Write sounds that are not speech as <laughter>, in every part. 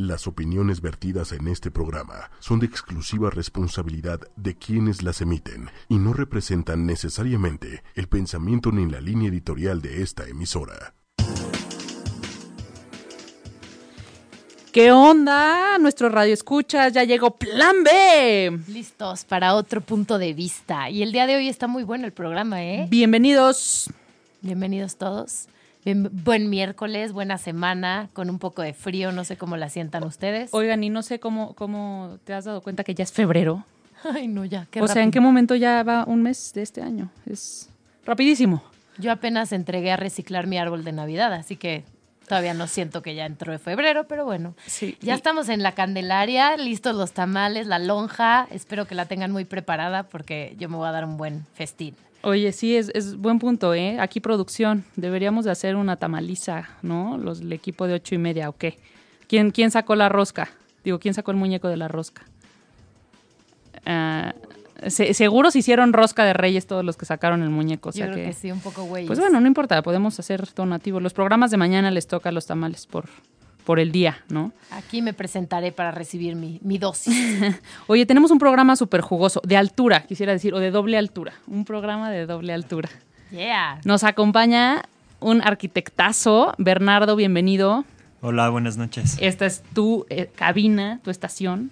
Las opiniones vertidas en este programa son de exclusiva responsabilidad de quienes las emiten y no representan necesariamente el pensamiento ni la línea editorial de esta emisora. ¿Qué onda? Nuestro radio escucha, ya llegó Plan B. Listos para otro punto de vista. Y el día de hoy está muy bueno el programa, ¿eh? Bienvenidos. Bienvenidos todos. Bien- buen miércoles, buena semana, con un poco de frío, no sé cómo la sientan ustedes. Oigan, y no sé cómo, cómo te has dado cuenta que ya es febrero. Ay, no, ya, qué o sea, ¿en qué momento ya va un mes de este año? Es rapidísimo. Yo apenas entregué a reciclar mi árbol de Navidad, así que todavía no siento que ya entró de febrero, pero bueno. Sí. Ya Y- estamos en la Candelaria, listos los tamales, la lonja. Espero que la tengan muy preparada porque yo me voy a dar un buen festín. Oye, sí, es, es buen punto, ¿eh? Aquí producción. Deberíamos de hacer una tamaliza, ¿no? Los, el equipo de ocho y media, ¿o qué? ¿Quién, ¿Quién sacó la rosca? Digo, ¿quién sacó el muñeco de la rosca? Ah, se- seguro se hicieron rosca de reyes todos los que sacaron el muñeco. O sea yo creo que, que, sí, un poco güey. Pues bueno, no importa, podemos hacer donativo. Los programas de mañana les toca los tamales por, por el día, ¿no? Aquí me presentaré para recibir mi, mi dosis. <laughs> Oye, tenemos un programa súper jugoso, de altura, quisiera decir, o de doble altura. Un programa de doble altura. Yeah. Nos acompaña un arquitectazo. Bernardo, bienvenido. Hola, buenas noches. Esta es tu eh, cabina, tu estación.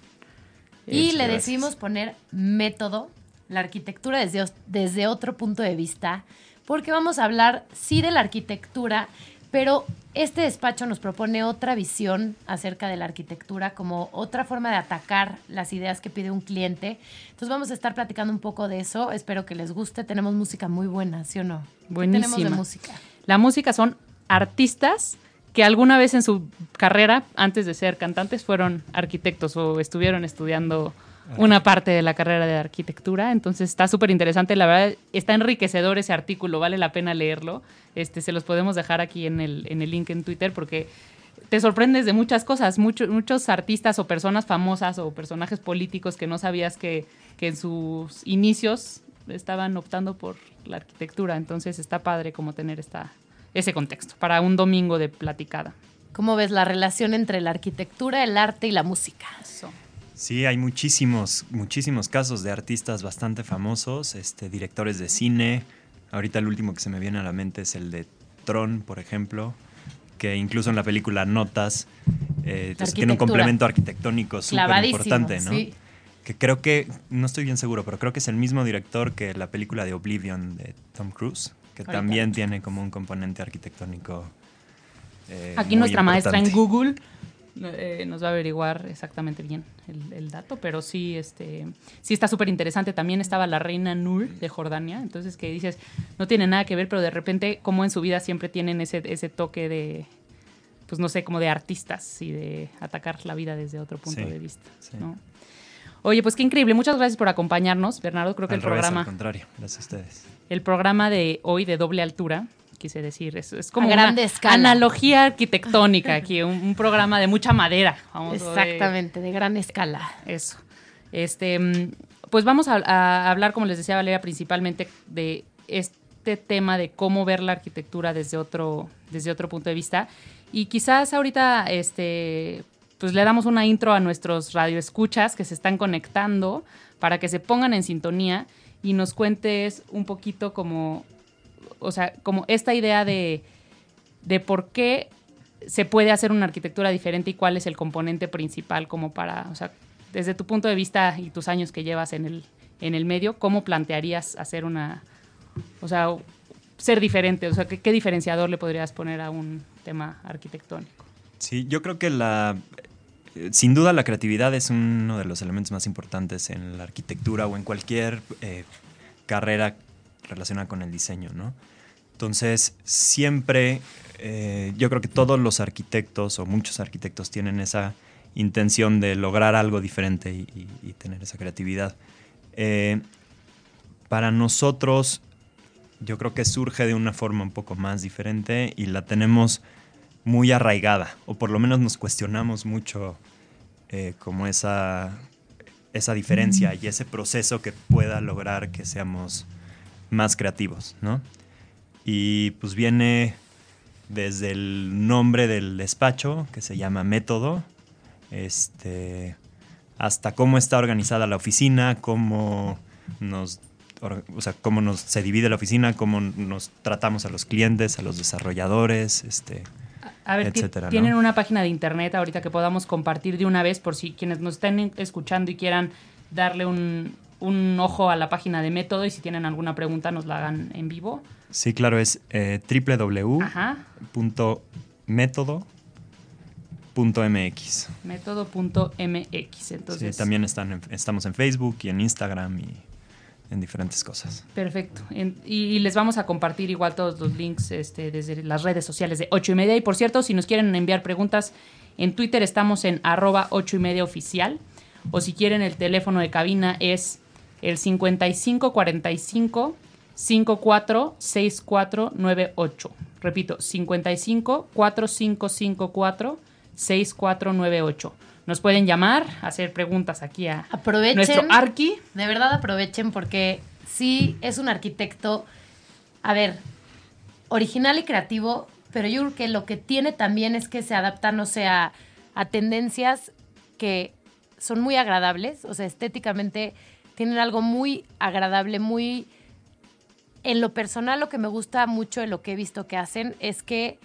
Y Muchas le gracias. decidimos poner método, la arquitectura desde, desde otro punto de vista, porque vamos a hablar, sí, de la arquitectura, pero este despacho nos propone otra visión acerca de la arquitectura, como otra forma de atacar las ideas que pide un cliente. Entonces vamos a estar platicando un poco de eso. Espero que les guste. Tenemos música muy buena, ¿sí o no? ¿Qué tenemos de Buenísima. música? La música son artistas que alguna vez en su carrera, antes de ser cantantes, fueron arquitectos o estuvieron estudiando una parte de la carrera de arquitectura. Entonces está súper interesante. La verdad, está enriquecedor ese artículo. Vale la pena leerlo. Este, se los podemos dejar aquí en el, en el link en Twitter porque te sorprendes de muchas cosas. Mucho- muchos artistas o personas famosas o personajes políticos que no sabías que, que en sus inicios estaban optando por la arquitectura. Entonces está padre como tener esta, ese contexto para un domingo de platicada. ¿Cómo ves la relación entre la arquitectura, el arte y la música? Sí, hay muchísimos, muchísimos casos de artistas bastante famosos, este, directores de cine. Ahorita el último que se me viene a la mente es el de Tron, por ejemplo, que incluso en la película Notas eh, pues, tiene un complemento arquitectónico súper importante, ¿no? sí. Que creo que, no estoy bien seguro, pero creo que es el mismo director que la película de Oblivion de Tom Cruise, que Ahorita. también tiene como un componente arquitectónico. eh, Aquí nuestra maestra en. Google eh, nos va a averiguar exactamente bien el, el dato, pero sí, este, sí está súper interesante. También estaba la reina Nur de Jordania, entonces que dices, no tiene nada que ver, pero de repente como en su vida siempre tienen ese, ese toque de, pues no sé, como de artistas y de atacar la vida desde otro punto Sí, de vista. sí. ¿no? Oye, pues qué increíble. Muchas gracias por acompañarnos, Bernardo. Creo que Al el revés, programa... al contrario, gracias a ustedes. El programa de hoy de doble altura, quise decir, es, es como una escala. analogía arquitectónica <laughs> aquí, un, un programa de mucha madera. Vamos, o de- Exactamente, de gran escala. eso. Este, mm, pues vamos a, a hablar, como les decía Valeria, principalmente de este tema de cómo ver la arquitectura desde otro, desde otro punto de vista. Y quizás ahorita este, pues le damos una intro a nuestros radioescuchas que se están conectando para que se pongan en sintonía y nos cuentes un poquito como, o sea, como esta idea de, de por qué se puede hacer una arquitectura diferente y cuál es el componente principal como para, o sea, desde tu punto de vista y tus años que llevas en el, en el medio, ¿cómo plantearías hacer una, o sea, ser diferente? O sea, ¿qué, diferenciador le podrías poner a un tema arquitectónico? Sí, yo creo que la. eh, Sin duda, la creatividad es uno de los elementos más importantes en la arquitectura o en cualquier eh, carrera relacionada con el diseño, ¿no? Entonces, siempre, eh, yo creo que todos los arquitectos o muchos arquitectos tienen esa intención de lograr algo diferente y, y- y tener esa creatividad. Eh, para nosotros, yo creo que surge de una forma un poco más diferente y la tenemos muy arraigada, o por lo menos nos cuestionamos mucho eh, como esa, esa diferencia y ese proceso que pueda lograr que seamos más creativos, ¿no? Y pues viene desde el nombre del despacho, que se llama Método, este, hasta cómo está organizada la oficina, cómo nos, o sea, cómo nos, se divide la oficina, cómo nos tratamos a los clientes, a los desarrolladores, este, a ver, etcétera, tienen ¿no? una página de internet ahorita que podamos compartir de una vez por si quienes nos estén escuchando y quieran darle un, un ojo a la página de método y si tienen alguna pregunta nos la hagan en vivo. Sí, claro, es eh, www.método.mx. Método.mx. Entonces, Sí, también están en- estamos en Facebook y en Instagram y en diferentes cosas. Perfecto. En- y, y les vamos a compartir igual todos los links este, desde las redes sociales de 8 y media. Y por cierto, si nos quieren enviar preguntas, en Twitter estamos en arroba 8 y media oficial. O si quieren, el teléfono de cabina es el 5545 546498. Repito, 55 4554 6498. Nos pueden llamar, hacer preguntas aquí a Aprovechen. nuestro Arqui. De verdad aprovechen porque sí es un arquitecto, a ver, original y creativo, pero yo creo que lo que tiene también es que se adapta, no sé, a, a tendencias que son muy agradables, o sea, estéticamente tienen algo muy agradable, muy... En lo personal, lo que me gusta mucho de lo que he visto que hacen es que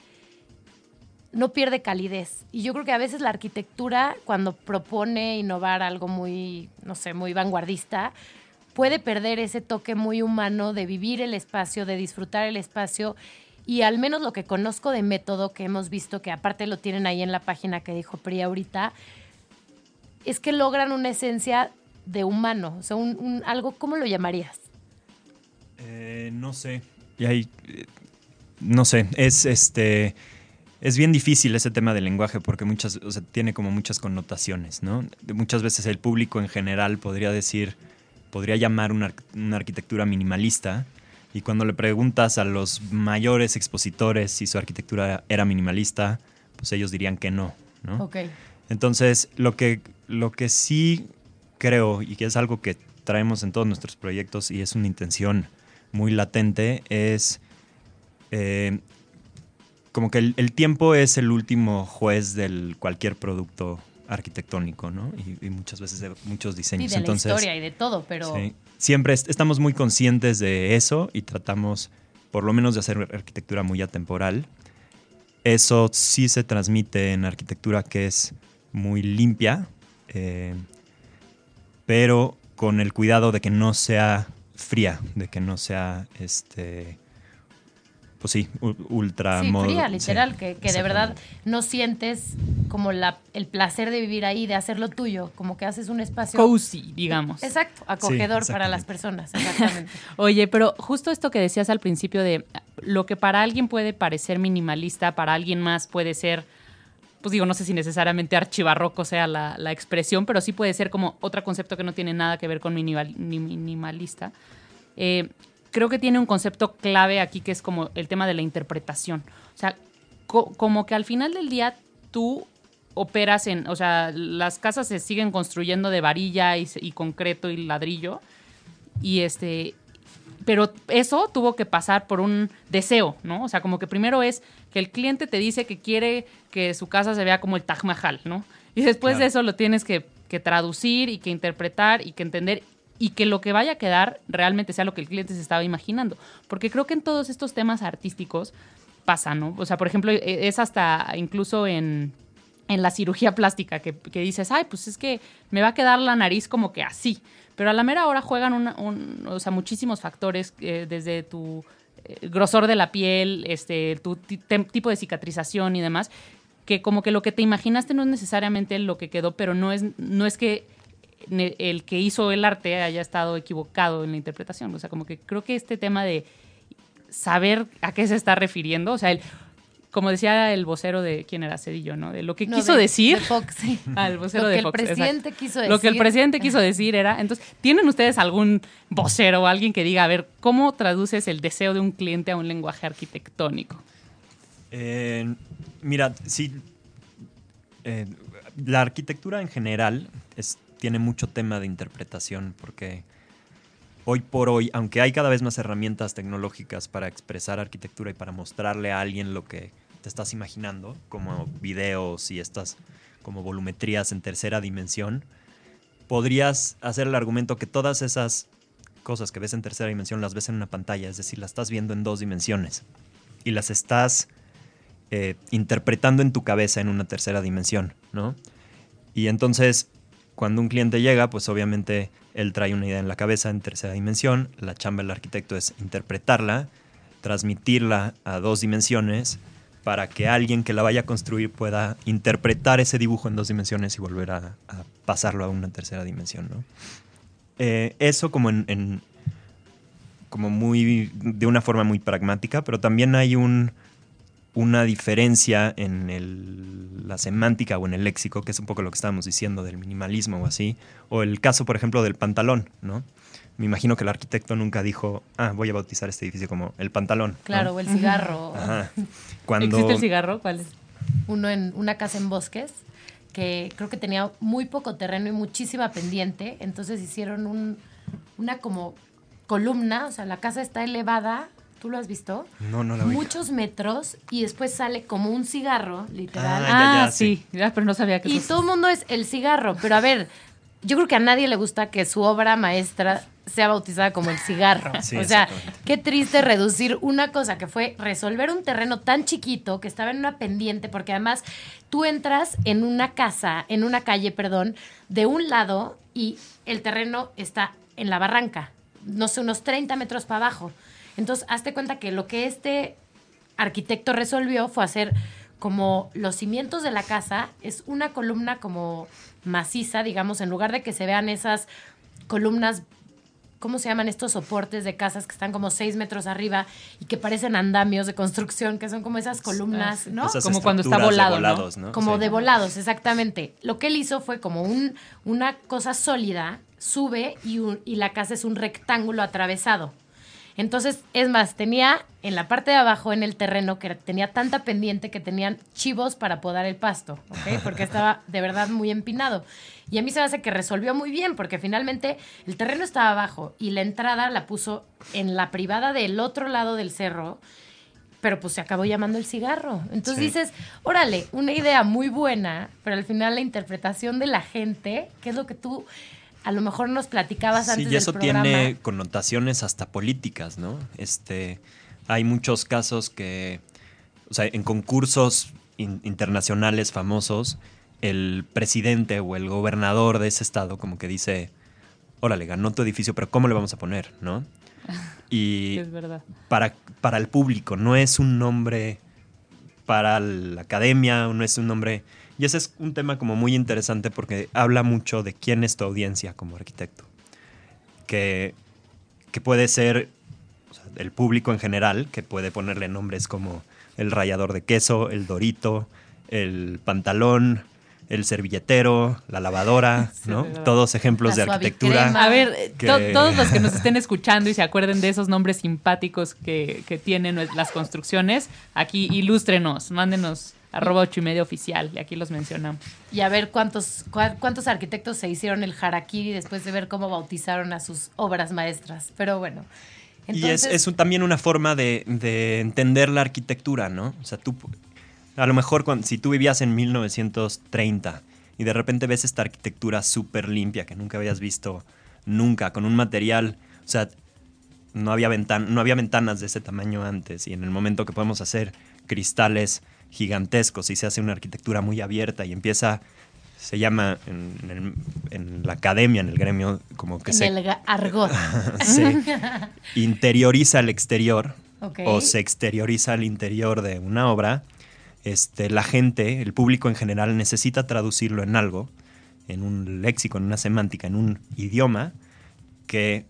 no pierde calidez. Y yo creo que a veces la arquitectura, cuando propone innovar algo muy, no sé, muy vanguardista, puede perder ese toque muy humano de vivir el espacio, de disfrutar el espacio. Y al menos lo que conozco de método que hemos visto, que aparte lo tienen ahí en la página que dijo Pri ahorita, es que logran una esencia de humano. O sea, un, un- algo, ¿cómo lo llamarías? Eh, no sé. Y ahí, eh, no sé, es este. Es bien difícil ese tema del lenguaje porque muchas, o sea, tiene como muchas connotaciones, ¿no? Muchas veces el público en general podría decir, podría llamar una, una arquitectura minimalista y cuando le preguntas a los mayores expositores si su arquitectura era minimalista, pues ellos dirían que no, ¿no? Ok. Entonces, lo que, lo que sí creo y que es algo que traemos en todos nuestros proyectos y es una intención muy latente es eh, como que el, el tiempo es el último juez del cualquier producto arquitectónico, ¿no? Y, y muchas veces de muchos Sí, diseños. de la Entonces, historia y de todo, pero... Sí. Siempre est- estamos muy conscientes de eso y tratamos, por lo menos, de hacer arquitectura muy atemporal. Eso sí se transmite en arquitectura que es muy limpia, eh, pero con el cuidado de que no sea fría, de que no sea, este, pues sí, ultra Sí, mod- fría, sí, literal, que, que de verdad no sientes como la, el placer de vivir ahí, de hacerlo tuyo, como que haces un espacio... Cozy, digamos. Exacto, acogedor para las personas, exactamente. <laughs> Oye, pero justo esto que decías al principio de lo que para alguien puede parecer minimalista, para alguien más puede ser, pues digo, no sé si necesariamente archivarroco sea la, la expresión, pero sí puede ser como otro concepto que no tiene nada que ver con minimal- ni- minimalista. Eh, creo que tiene un concepto clave aquí que es como el tema de la interpretación. O sea, co- como que al final del día tú operas en, o sea, las casas se siguen construyendo de varilla y concreto y ladrillo. Y este, pero eso tuvo que pasar por un deseo, ¿no? O sea, como que primero es que el cliente te dice que quiere que su casa se vea como el Taj Mahal, ¿no? Y después de eso lo tienes que, que traducir y que interpretar y que entender y que lo que vaya a quedar realmente sea lo que el cliente se estaba imaginando. Porque creo que en todos estos temas artísticos pasa, ¿no? O sea, por ejemplo, e- es hasta incluso en, en la cirugía plástica que, que dices, ay, pues es que me va a quedar la nariz como que así. Pero a la mera hora juegan un- o sea, muchísimos factores, eh, desde tu eh, grosor de la piel, este, tu tipo de cicatrización y demás, que como que lo que te imaginaste no es necesariamente lo que quedó, pero no es, no es que el que hizo el arte haya estado equivocado en la interpretación. O sea, como que creo que este tema de saber a qué se está refiriendo, o sea, el, como decía el vocero de quién era Cedillo, ¿no? De lo que No, quiso de- decir. de Fox, sí. <laughs> al vocero Lo de que el Fox, presidente exacto. quiso Lo que el decir. presidente quiso decir era, entonces, ¿tienen ustedes algún vocero o alguien que diga, a ver, ¿cómo traduces el deseo de un cliente a un lenguaje arquitectónico? Eh, mira, sí. eh, la arquitectura en general es- tiene mucho tema de interpretación porque hoy por hoy, aunque hay cada vez más herramientas tecnológicas para expresar arquitectura y para mostrarle a alguien lo que te estás imaginando, como videos y estas como volumetrías en tercera dimensión, podrías hacer el argumento que todas esas cosas que ves en tercera dimensión las ves en una pantalla, es decir, las estás viendo en dos dimensiones y las estás eh, interpretando en tu cabeza en una tercera dimensión, ¿no? Y entonces, cuando un cliente llega, pues obviamente él trae una idea en la cabeza en tercera dimensión, la chamba del arquitecto es interpretarla, transmitirla a dos dimensiones para que alguien que la vaya a construir pueda interpretar ese dibujo en dos dimensiones y volver a, pasarlo a una tercera dimensión, ¿no? Eh, eso como en, como muy de una forma muy pragmática, pero también hay un, una diferencia en el, la semántica o en el léxico, que es un poco lo que estábamos diciendo del minimalismo o así, o el caso, por ejemplo, del pantalón, ¿no? Me imagino que el arquitecto nunca dijo, ah, voy a bautizar este edificio como el pantalón. Claro, o el cigarro. <laughs> Cuando... ¿Existe el cigarro? ¿Cuál es? Uno en una casa en bosques que creo que tenía muy poco terreno y muchísima pendiente, entonces hicieron un, una como columna, o sea, la casa está elevada, ¿tú lo has visto? No, no la Muchos metros y después sale como un cigarro, literal. Ah, sí, pero no sabía que Y todo el mundo es el cigarro, pero a ver, yo creo que a nadie le gusta que su obra maestra sea bautizada como el cigarro. <laughs> o sea, qué triste reducir una cosa que fue resolver un terreno tan chiquito que estaba en una pendiente, porque además tú entras en una casa, en una calle, perdón, de un lado y el terreno está en la barranca, no sé, unos 30 metros para abajo. Entonces, hazte cuenta que lo que este arquitecto resolvió fue hacer como los cimientos de la casa, es una columna como maciza, digamos, en lugar de que se vean esas columnas, ¿cómo se llaman estos soportes de casas que están como seis metros arriba y que parecen andamios de construcción, que son como esas columnas, ¿no? como cuando está volado, ¿no? Como de volados, exactamente. Lo que él hizo fue como un, una cosa sólida, sube y, y la casa es un rectángulo atravesado. Entonces, es más, tenía en la parte de abajo, en el terreno, que tenía tanta pendiente que tenían chivos para podar el pasto, ¿ok? Porque <laughs> estaba de verdad muy empinado. Y a mí se me hace que resolvió muy bien, porque finalmente el terreno estaba abajo y la entrada la puso en la privada del otro lado del cerro, pero pues se acabó llamando el cigarro. Entonces dices, órale, una idea muy buena, pero al final la interpretación de la gente, que es lo que tú a lo mejor nos platicabas antes. Sí, y eso tiene connotaciones hasta políticas, ¿no? Este, hay muchos casos que, o sea, en concursos internacionales famosos, el presidente o el gobernador de ese estado como que dice, órale, ganó tu edificio, pero ¿cómo le vamos a poner, no? <laughs> Y es verdad. Para, para el público, no es un nombre para la academia, no es un nombre y ese es un tema como muy interesante porque habla mucho de quién es tu audiencia como arquitecto. Que, que puede ser el público en general, que puede ponerle nombres como el rallador de queso, el dorito, el pantalón, el servilletero, la lavadora, <laughs> ¿no? Todos ejemplos de arquitectura. A ver, todos los que nos estén escuchando y se acuerden de esos nombres simpáticos que, que tienen las construcciones, aquí ilústrenos, mándenos arroba ocho y medio oficial, y aquí los mencionamos. Y a ver cuántos, cuántos arquitectos se hicieron el harakiri después de ver cómo bautizaron a sus obras maestras. Pero bueno. y es, es también una forma de, de, entender la arquitectura, ¿no? O sea, tú, a lo mejor cuando, si tú vivías en 1930 y de repente ves esta arquitectura súper limpia que nunca habías visto nunca, con un material, o sea, no había, ventan no había ventanas de ese tamaño antes y en el momento que podemos hacer cristales gigantescos y se hace una arquitectura muy abierta y empieza, se llama en, la academia, en el gremio, como que en se... el argot. <laughs> interioriza el exterior o se exterioriza el interior de una obra. Este, la gente, el público en general, necesita traducirlo en algo, en un léxico, en una semántica, en un idioma que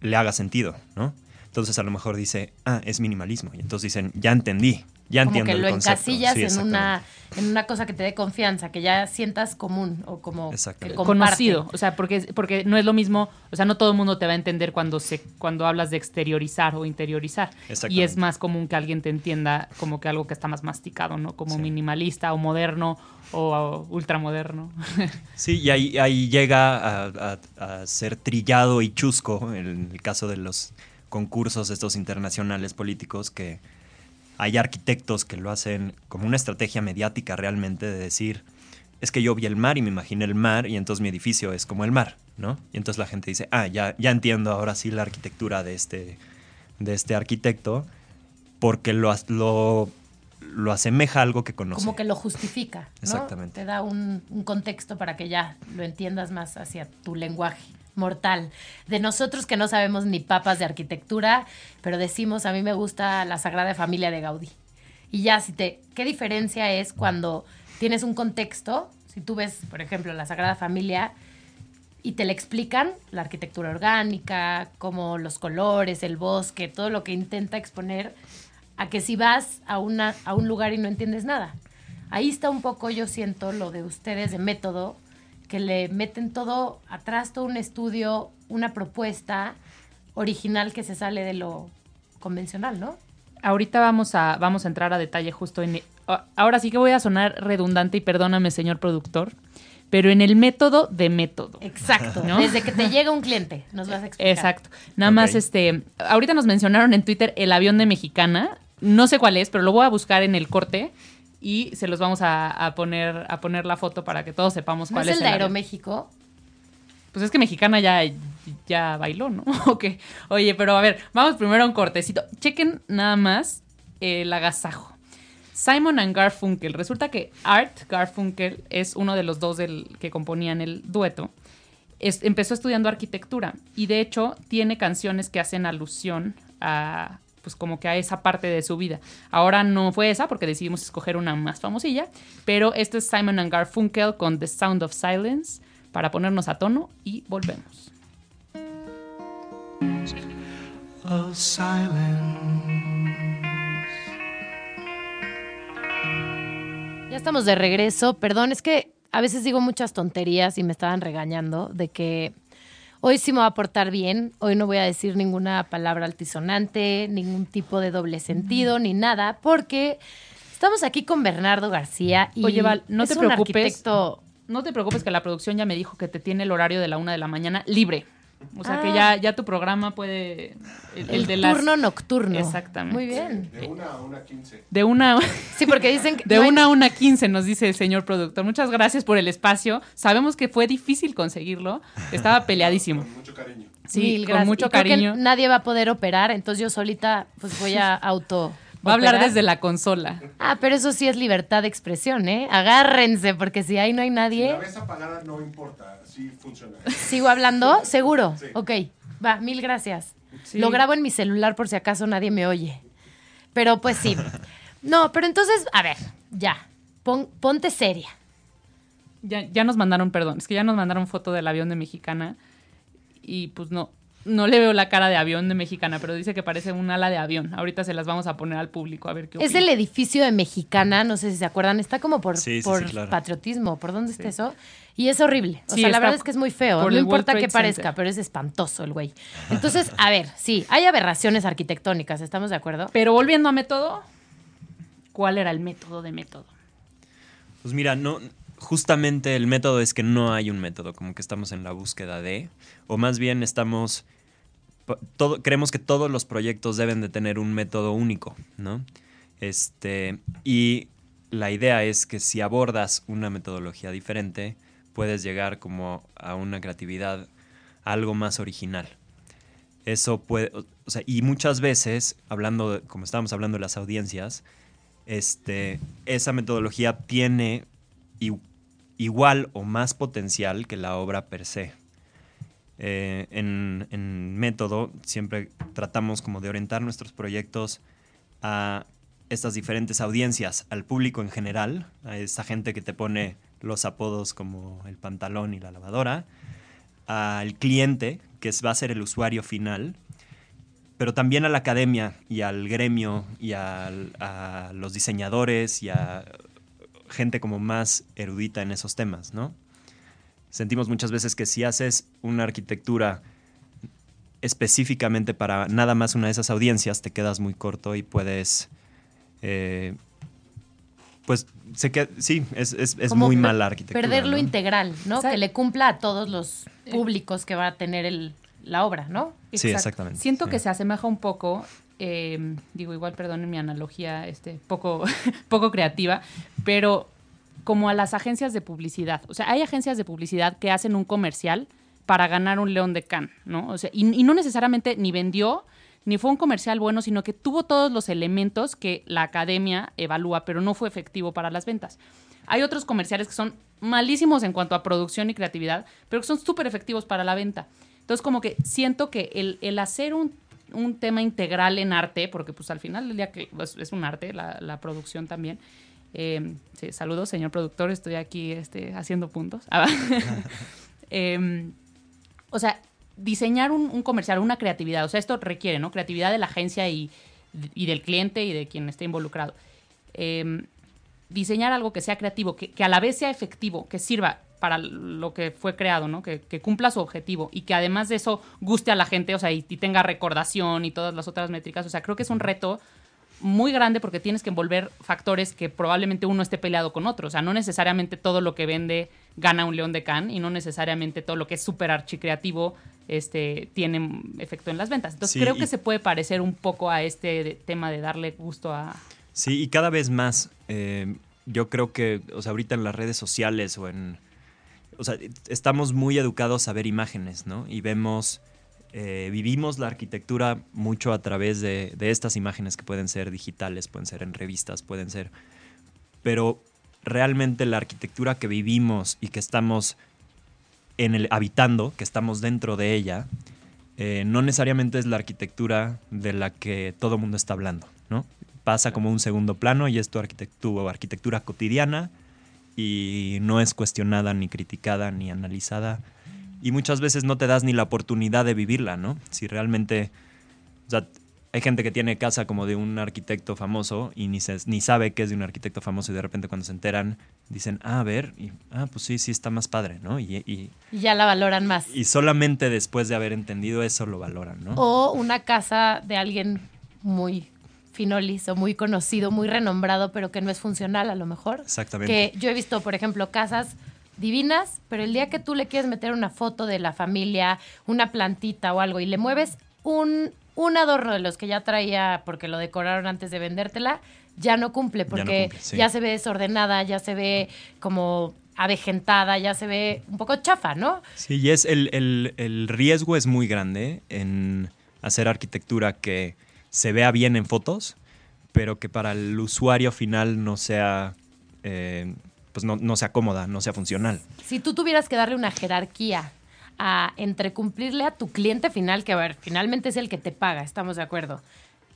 le haga sentido, ¿no? Entonces a lo mejor dice, ah, es minimalismo. Y entonces dicen, ya entendí, ya como que lo encasillas en, una, en una cosa que te dé confianza, que ya sientas común o como conocido. O sea, porque, porque no es lo mismo, o sea, no todo el mundo te va a entender cuando, se, cuando hablas de exteriorizar o interiorizar. Y es más común que alguien te entienda como que algo que está más masticado, ¿no? Como minimalista o moderno o ultramoderno. <laughs> Sí, y ahí, ahí llega a, a ser trillado y chusco en el caso de los concursos estos internacionales políticos que hay arquitectos que lo hacen como una estrategia mediática realmente de decir, es que yo vi el mar y me imaginé el mar y entonces mi edificio es como el mar, ¿no? Y entonces la gente dice, ah, ya, ya entiendo ahora sí la arquitectura de este, de este arquitecto porque lo, lo, lo asemeja a algo que conoce. Como que lo justifica, ¿no? Exactamente. Te da un, un contexto para que ya lo entiendas más hacia tu lenguaje mortal. De nosotros que no sabemos ni papas de arquitectura, pero decimos, a mí me gusta la Sagrada Familia de Gaudí. Y ya, si te, ¿qué diferencia es cuando tienes un contexto? Si tú ves, por ejemplo, la Sagrada Familia y te le explican la arquitectura orgánica, como los colores, el bosque, todo lo que intenta exponer, a que si vas a, una, a un lugar y no entiendes nada. Ahí está un poco, yo siento, lo de ustedes de método, que le meten todo atrás, todo un estudio, una propuesta original que se sale de lo convencional, ¿no? Ahorita vamos a, vamos a entrar a detalle justo en... a- Ahora sí que voy a sonar redundante y perdóname, señor productor, pero en el método de método. Exacto. ¿No? Desde que te llega un cliente, nos vas a explicar. Exacto. Nada más, este, ahorita nos mencionaron en Twitter el avión de Mexicana. No sé cuál es, pero lo voy a buscar en el corte y se los vamos a, a poner, a poner la foto para que todos sepamos ¿No cuál es es, el de avión. Aeroméxico? Pues es que Mexicana ya, ya bailó, ¿no? <laughs> ok. Oye, pero a ver, vamos primero a un cortecito. Chequen nada más el agasajo. Simon and Garfunkel. Resulta que Art Garfunkel es uno de los dos del, que componían el dueto. Es- empezó estudiando arquitectura y de hecho tiene canciones que hacen alusión a pues como que a esa parte de su vida. Ahora no fue esa porque decidimos escoger una más famosilla, pero este es Simon and Garfunkel con The Sound of Silence para ponernos a tono y volvemos. of silence. Ya estamos de regreso. Perdón, es que a veces digo muchas tonterías y me estaban regañando de que hoy sí me voy a portar bien. Hoy no voy a decir ninguna palabra altisonante, ningún tipo de doble sentido, ni nada, porque estamos aquí con Bernardo García y Oye, Val, no es te un preocupes. arquitecto No te preocupes que la producción ya me dijo que te tiene el horario de la una de la mañana libre. O sea que Ah. ya, ya tu programa puede... El, el el de las- turno nocturno. Exactamente. Muy bien. De una a una quince. De una... Sí, porque dicen que <laughs> De no hay- una a una quince, nos dice el señor productor. Muchas gracias por el espacio. Sabemos que fue difícil conseguirlo. Estaba peleadísimo. Mucho cariño. Sí, Mil con mucho Y creo que cariño. nadie va a poder operar, entonces yo solita pues voy a <laughs> auto. Va a hablar operar. desde la consola. Ah, pero eso sí es libertad de expresión, ¿eh? Agárrense, porque si ahí no hay Si nadie, la ves apagada no importa, sí funciona. sigo hablando, seguro. Sí. Ok, va, mil gracias. Sí. Lo grabo en mi celular por si acaso nadie me oye. Pero pues sí. <laughs> No, pero entonces, a ver, ya, pon- ponte seria. Ya, ya nos mandaron, perdón, es que ya nos mandaron foto del avión de Mexicana y pues no, no le veo la cara de avión de Mexicana, pero dice que parece un ala de avión. Ahorita se las vamos a poner al público a ver qué Es opina. el edificio de Mexicana, no sé si se acuerdan, está como por, Sí, sí, por sí, claro. patriotismo, ¿por dónde está eso? Y es horrible. O Sí, sea, la verdad es que es muy feo. No importa que parezca, Center. pero es espantoso el güey. Entonces, a ver, sí, hay aberraciones arquitectónicas, ¿estamos de acuerdo? Pero volviendo a método, ¿cuál era el método de método? Pues mira, no, justamente el método es que no hay un método, como que estamos en la búsqueda de, o más bien estamos, creemos que todos los proyectos deben de tener un método único, ¿no? Este, y la idea es que si abordas una metodología diferente, puedes llegar como a una creatividad algo más original. Eso puede, o- sea, y muchas veces, hablando, de- como estábamos hablando de las audiencias, este, esa metodología tiene igual o más potencial que la obra per se. Eh, en, método siempre tratamos como de orientar nuestros proyectos a estas diferentes audiencias, al público en general, a esa gente que te pone los apodos como el pantalón y la lavadora, al cliente, que va a ser el usuario final, pero también a la academia y al gremio y a los diseñadores y a gente como más erudita en esos temas, ¿no? Sentimos muchas veces que si haces una arquitectura específicamente para nada más una de esas audiencias, te quedas muy corto y puedes... eh, pues se queda, sí, es, es- muy mala arquitectura. Perder lo ¿no? integral, ¿no? ¿Sabe? Que le cumpla a todos los públicos que va a tener el, la obra, ¿no? Sí, exactamente, Siento sí. que se asemeja un poco, eh, digo, igual perdonen mi analogía este, poco, <laughs> poco creativa, pero como a las agencias de publicidad. O sea, hay agencias de publicidad que hacen un comercial para ganar un león de can, ¿no? O sea, y, y no necesariamente ni vendió, ni fue un comercial bueno, sino que tuvo todos los elementos que la academia evalúa, pero no fue efectivo para las ventas. Hay otros comerciales que son malísimos en cuanto a producción y creatividad, pero que son súper efectivos para la venta. Entonces, como que siento que el, el hacer un, un tema integral en arte, porque pues al final del día que pues, es un arte, la, la producción también. Eh, sí, saludos, señor productor, estoy aquí este, haciendo puntos. Ah, <laughs> eh, o sea, diseñar un, un, comercial, una creatividad, o sea, esto requiere, ¿no? Creatividad de la agencia y, y del cliente y de quien esté involucrado. Eh, diseñar algo que sea creativo, que, que, a la vez sea efectivo, que sirva para lo que fue creado, ¿no? Que, que, cumpla su objetivo y que además de eso guste a la gente, o sea, y, y, tenga recordación y todas las otras métricas. O sea, creo que es un reto muy grande porque tienes que envolver factores que probablemente uno esté peleado con otro. O sea, no necesariamente todo lo que vende gana un león de can y no necesariamente todo lo que es súper archicreativo este, tiene efecto en las ventas. Entonces sí, creo que se puede parecer un poco a este tema de darle gusto a... Sí, y cada vez más. Eh, yo creo que, o sea, ahorita en las redes sociales o en... O sea, estamos muy educados a ver imágenes, ¿no? Y vemos... Eh, vivimos la arquitectura mucho a través de, estas imágenes que pueden ser digitales, pueden ser en revistas, pueden ser... Pero realmente la arquitectura que vivimos y que estamos habitando, que estamos dentro de ella, eh, no necesariamente es la arquitectura de la que todo el mundo está hablando, ¿no? Pasa como un segundo plano y es tu arquitectura, arquitectura cotidiana y no es cuestionada ni criticada ni analizada y muchas veces no te das ni la oportunidad de vivirla, ¿no? Si realmente, o sea, hay gente que tiene casa como de un arquitecto famoso y ni, se, ni sabe que es de un arquitecto famoso y de repente cuando se enteran dicen, ah, a ver, y, ah, pues sí, sí está más padre, ¿no? Y, y, y, ya la valoran más. Y solamente después de haber entendido eso lo valoran, ¿no? O una casa de alguien muy finolis o muy conocido, muy renombrado, pero que no es funcional a lo mejor. Exactamente. Que yo he visto, por ejemplo, casas divinas, pero el día que tú le quieres meter una foto de la familia, una plantita o algo y le mueves un un adorno de los que ya traía porque lo decoraron antes de vendértela, ya no cumple porque ya, no cumple, sí. ya se ve desordenada, ya se ve como avejentada, ya se ve un poco chafa, ¿no? Sí, y es el, el, el riesgo es muy grande en hacer arquitectura que se vea bien en fotos, pero que para el usuario final no sea, eh, pues no, no sea cómoda, no sea funcional. Si tú tuvieras que darle una jerarquía a entre cumplirle a tu cliente final, que a ver, finalmente es el que te paga, estamos de acuerdo,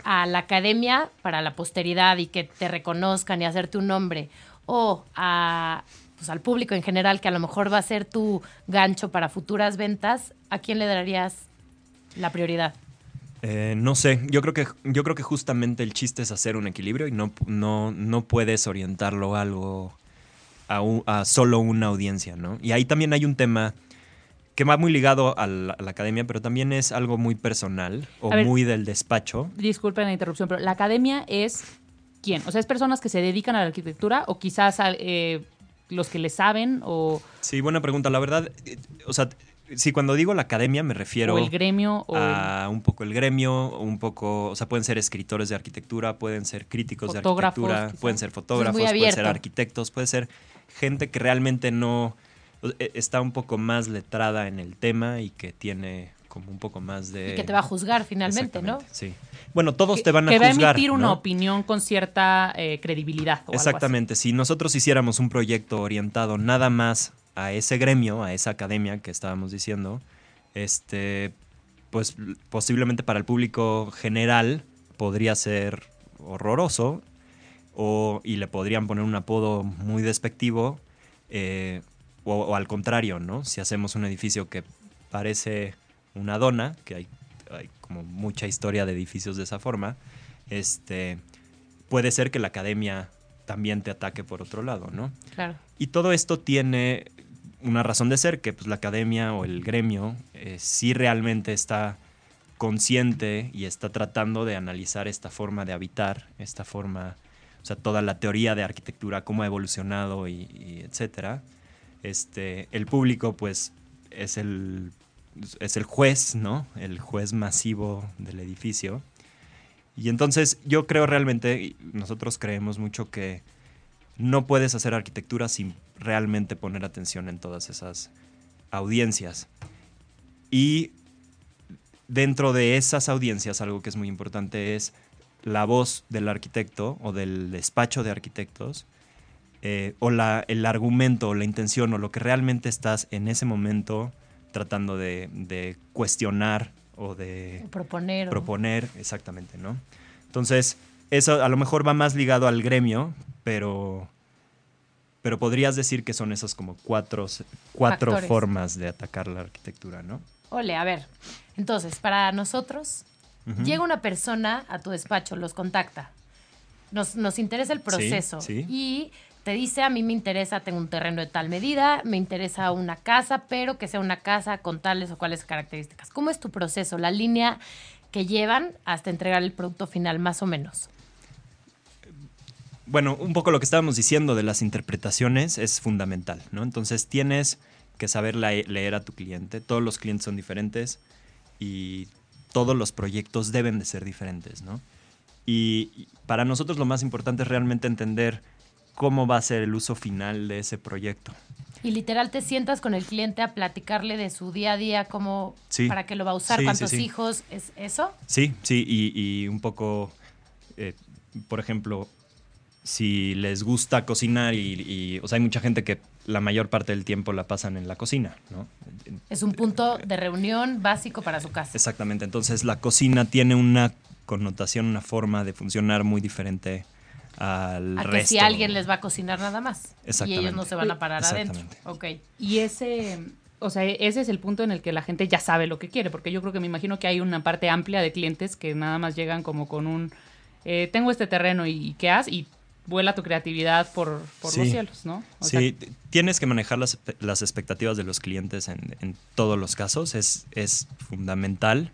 a la academia para la posteridad y que te reconozcan y hacerte un nombre, o a, pues, al público en general, que a lo mejor va a ser tu gancho para futuras ventas, ¿a quién le darías la prioridad? Eh, no sé, yo creo, que, yo creo que justamente el chiste es hacer un equilibrio y no, no, no puedes orientarlo a algo, a, un, a solo una audiencia, ¿no? Y ahí también hay un tema que va muy ligado a la, a la, academia, pero también es algo muy personal o ver, muy del despacho. Disculpen la interrupción, pero la academia es quién? O sea, es personas que se dedican a la arquitectura o quizás eh, los que le saben o... Sí, buena pregunta. La verdad, eh, o sea, sí, cuando digo la academia me refiero o el gremio o a un poco el gremio, un poco, o sea, pueden ser escritores de arquitectura, pueden ser críticos de arquitectura, quizá. pueden ser fotógrafos, pueden ser arquitectos, puede ser gente que realmente no e, está un poco más letrada en el tema y que tiene como un poco más de... Y que te va a juzgar finalmente, ¿no? Sí. Bueno, todos que, te van a juzgar. Que va a emitir ¿no? una opinión con cierta eh, credibilidad. O Exactamente. Si nosotros hiciéramos un proyecto orientado nada más a ese gremio, a esa academia que estábamos diciendo, este, pues posiblemente para el público general podría ser horroroso o, y le podrían poner un apodo muy despectivo. Eh, o, o, al contrario, ¿no? Si hacemos un edificio que parece una dona, que hay, hay, como mucha historia de edificios de esa forma, este, puede ser que la academia también te ataque por otro lado, ¿no? Claro. Y todo esto tiene una razón de ser, que pues, la academia o el gremio eh, sí realmente está consciente y está tratando de analizar esta forma de habitar, esta forma, o sea, toda la teoría de arquitectura, cómo ha evolucionado y, y etcétera este, el público pues es el, es el juez, ¿no? El juez masivo del edificio. Y entonces yo creo realmente, nosotros creemos mucho que no puedes hacer arquitectura sin realmente poner atención en todas esas audiencias. Y dentro de esas audiencias, algo que es muy importante es la voz del arquitecto o del despacho de arquitectos, eh, o la, el argumento o la intención o lo que realmente estás en ese momento tratando de, de cuestionar o de Proponer. proponer, exactamente, ¿no? Entonces, eso a lo mejor va más ligado al gremio, pero, pero podrías decir que son esas como cuatro, cuatro Factores. formas de atacar la arquitectura, ¿no? Ole, a ver. Entonces, para nosotros, llega una persona a tu despacho, los contacta. Nos, nos interesa el proceso. sí. Y te dice, a mí me interesa, tengo un terreno de tal medida, me interesa una casa, pero que sea una casa con tales o cuales características. ¿Cómo es tu proceso? La línea que llevan hasta entregar el producto final, más o menos. Bueno, un poco lo que estábamos diciendo de las interpretaciones es fundamental, ¿no? Entonces tienes que saber leer a tu cliente. Todos los clientes son diferentes y todos los proyectos deben de ser diferentes, ¿no? Y para nosotros lo más importante es realmente entender cómo va a ser el uso final de ese proyecto. Y literal te sientas con el cliente a platicarle de su día a día, cómo, Sí. para qué lo va a usar, sí, cuántos sí. hijos, ¿es eso? Sí, sí, y, y un poco, eh, por ejemplo, si les gusta cocinar y, y- o sea, hay mucha gente que la mayor parte del tiempo la pasan en la cocina, ¿no? Es un punto de reunión básico para su casa. Exactamente, entonces la cocina tiene una connotación, una forma de funcionar muy diferente al A que resto. si alguien les va a cocinar nada más. Y Exactamente. ellos no se van a parar adentro. Exactamente. Ok. Y ese, o sea, ese es el punto en el que la gente ya sabe lo que quiere, porque yo creo que me imagino que hay una parte amplia de clientes que nada más llegan como con un, eh, tengo este terreno y ¿qué haces? Y vuela tu creatividad por, por los cielos, ¿no? O sí, sea, tienes que manejar las, las expectativas de los clientes en, en todos los casos, es, es fundamental.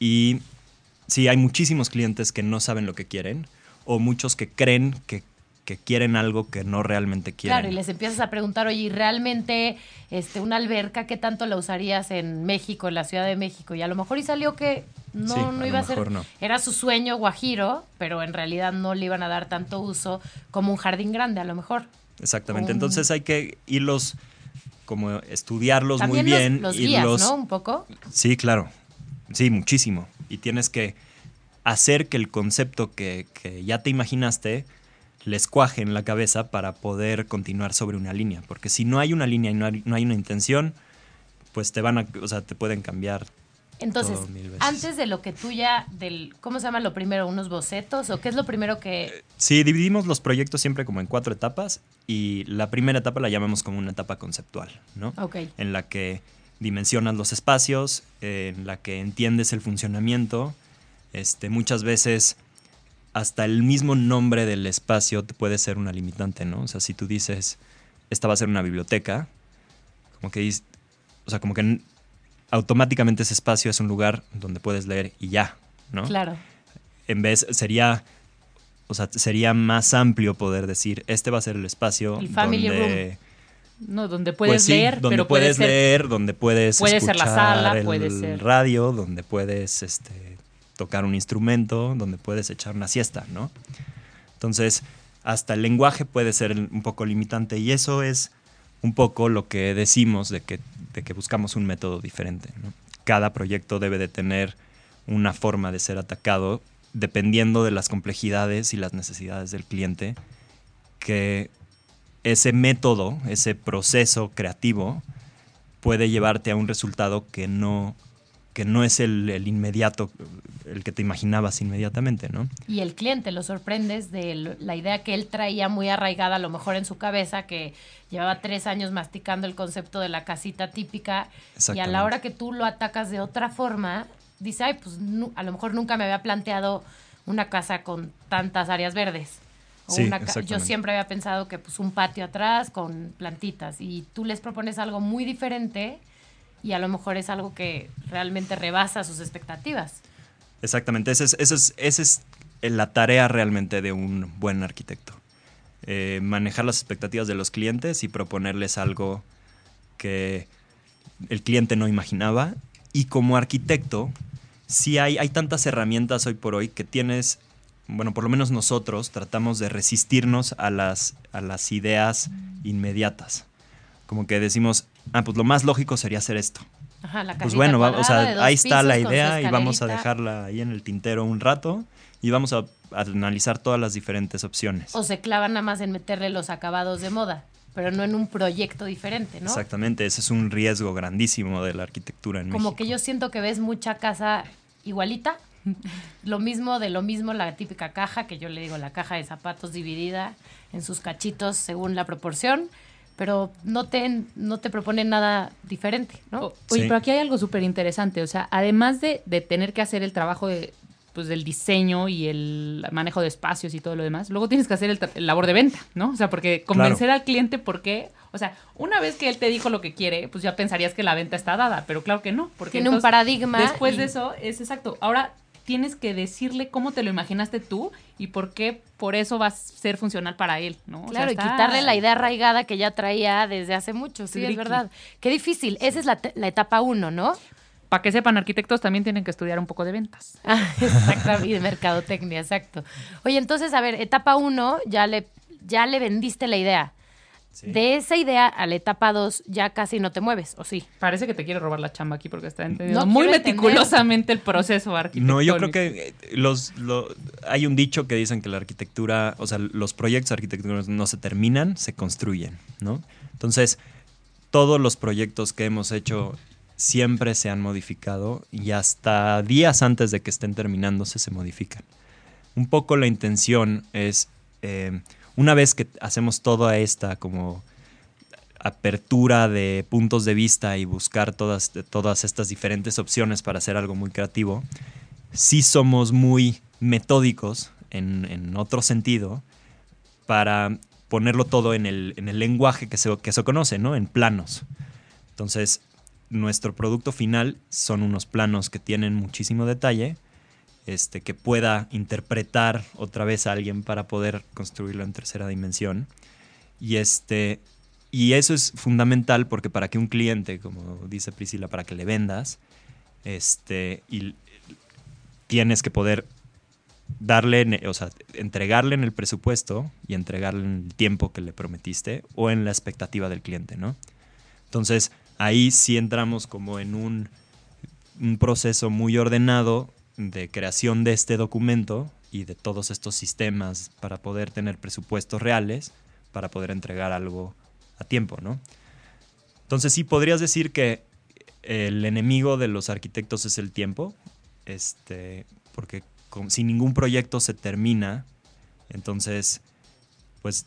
Y sí, hay muchísimos clientes que no saben lo que quieren o muchos que creen que, que quieren algo que no realmente quieren. Claro, y les empiezas a preguntar, oye, ¿y realmente este, una alberca qué tanto la usarías en México, en la Ciudad de México? Y a lo mejor y salió que no, Sí, no iba a ser. no. Era su sueño guajiro, pero en realidad no le iban a dar tanto uso como un jardín grande, a lo mejor. Exactamente, un- entonces hay que irlos, como estudiarlos También muy los- bien. los, guías, irlos- ¿no? Un poco. Sí, claro. Sí, muchísimo. Y tienes que hacer que el concepto que, que ya te imaginaste les cuaje en la cabeza para poder continuar sobre una línea. Porque si no hay una línea y no hay, no hay una intención, pues te van a, o sea, te pueden cambiar. Entonces, Todo mil veces. antes de lo que tú ya, del, ¿cómo se llama lo primero? ¿Unos bocetos? ¿O qué es lo primero que, Sí, dividimos los proyectos siempre como en cuatro etapas y la primera etapa la llamamos como una etapa conceptual, ¿no? Ok. en la que dimensionas los espacios, eh, en la que entiendes el funcionamiento. Este, muchas veces hasta el mismo nombre del espacio te puede ser una limitante, ¿no? O sea, si tú dices, esta va a ser una biblioteca, como que dices, o sea, como que automáticamente ese espacio es un lugar donde puedes leer y ya, ¿no? Claro. En vez, sería, o sea, sería más amplio poder decir, este va a ser el espacio El family donde... no, donde puedes Pues sí, leer, donde pero puede puedes ser leer, donde puedes puede ser la escuchar sala, el puede ser- radio, donde puedes este, tocar un instrumento, donde puedes echar una siesta, ¿no? Entonces, hasta el lenguaje puede ser un poco limitante y eso es un poco lo que decimos de que, de que buscamos un método diferente. Cada proyecto debe de tener una forma de ser atacado dependiendo de las complejidades y las necesidades del cliente, que ese método, ese proceso creativo puede llevarte a un resultado que no, que no es el, el inmediato, el que te imaginabas inmediatamente, ¿no? Y el cliente lo sorprendes de la idea que él traía muy arraigada, a lo mejor en su cabeza, que llevaba tres años masticando el concepto de la casita típica. Y a la hora que tú lo atacas de otra forma, dice, ay, pues a lo mejor nunca me había planteado una casa con tantas áreas verdes. O Sí, una yo siempre había pensado que pues un patio atrás con plantitas y tú les propones algo muy diferente y a lo mejor es algo que realmente rebasa sus expectativas. Exactamente, esa es, es la tarea realmente de un buen arquitecto. Eh, manejar las expectativas de los clientes y proponerles algo que el cliente no imaginaba. Y como arquitecto, sí hay, hay tantas herramientas hoy por hoy que tienes bueno, por lo menos nosotros tratamos de resistirnos a las, a las ideas inmediatas. Como que decimos, ah, pues lo más lógico sería hacer esto. Ajá, la Pues bueno, va- o sea, ahí está la idea y vamos a dejarla ahí en el tintero un rato y vamos a, a analizar todas las diferentes opciones. O se clavan nada más en meterle los acabados de moda, pero no en un proyecto diferente, ¿no? Exactamente, ese es un riesgo grandísimo de la arquitectura en Como México. que yo siento que ves mucha casa igualita. <laughs> Lo mismo de lo mismo, la típica caja, que yo le digo la caja de zapatos dividida en sus cachitos según la proporción, pero no te, no te proponen nada diferente, ¿no? O- Oye, Sí. pero aquí hay algo súper interesante. O sea, además de, de tener que hacer el trabajo de, pues, del diseño y el manejo de espacios y todo lo demás, luego tienes que hacer el, tra- el labor de venta, ¿no? O sea, porque convencer al cliente, ¿por qué? O sea, una vez que él te dijo lo que quiere, pues ya pensarías que la venta está dada, pero claro que no. Porque Tiene un paradigma Después y- de eso, es exacto. Ahora tienes que decirle cómo te lo imaginaste tú y por qué por eso va a ser funcional para él, ¿no? O sea, Claro, y quitarle la idea arraigada que ya traía desde hace mucho, sí, es verdad. Qué difícil. Esa es la, la etapa uno, ¿no? Para que sepan, arquitectos también tienen que estudiar un poco de ventas. <laughs> Ah, Exacto, y de mercadotecnia, exacto. Oye, entonces, a ver, etapa uno, ya le, ya le vendiste la idea. Sí. De esa idea a la etapa dos, ya casi no te mueves, ¿o sí? Parece que te quiere robar la chamba aquí porque está entendiendo No muy entender. meticulosamente el proceso arquitectónico. No, yo creo que eh, los, lo- hay un dicho que dicen que la arquitectura, o sea, los proyectos arquitectónicos no se terminan, se construyen, ¿no? Entonces, todos los proyectos que hemos hecho siempre se han modificado y hasta días antes de que estén terminándose se modifican. Un poco la intención es, eh, una vez que hacemos toda esta como apertura de puntos de vista y buscar todas, todas estas diferentes opciones para hacer algo muy creativo, sí somos muy metódicos en, otro sentido para ponerlo todo en el, en el lenguaje que se, que se conoce, ¿no? En planos. Entonces, nuestro producto final son unos planos que tienen muchísimo detalle, este, que pueda interpretar otra vez a alguien para poder construirlo en tercera dimensión. Y, este, y eso es fundamental porque para que un cliente, como dice Priscila, para que le vendas, este, y tienes que poder darle, o sea, entregarle en el presupuesto y entregarle en el tiempo que le prometiste o en la expectativa del cliente, ¿no? Entonces, ahí sí entramos como en un, un proceso muy ordenado de creación de este documento y de todos estos sistemas para poder tener presupuestos reales, para poder entregar algo a tiempo, ¿no? Entonces sí podrías decir que el enemigo de los arquitectos es el tiempo, este, porque con- si ningún proyecto se termina, entonces, pues,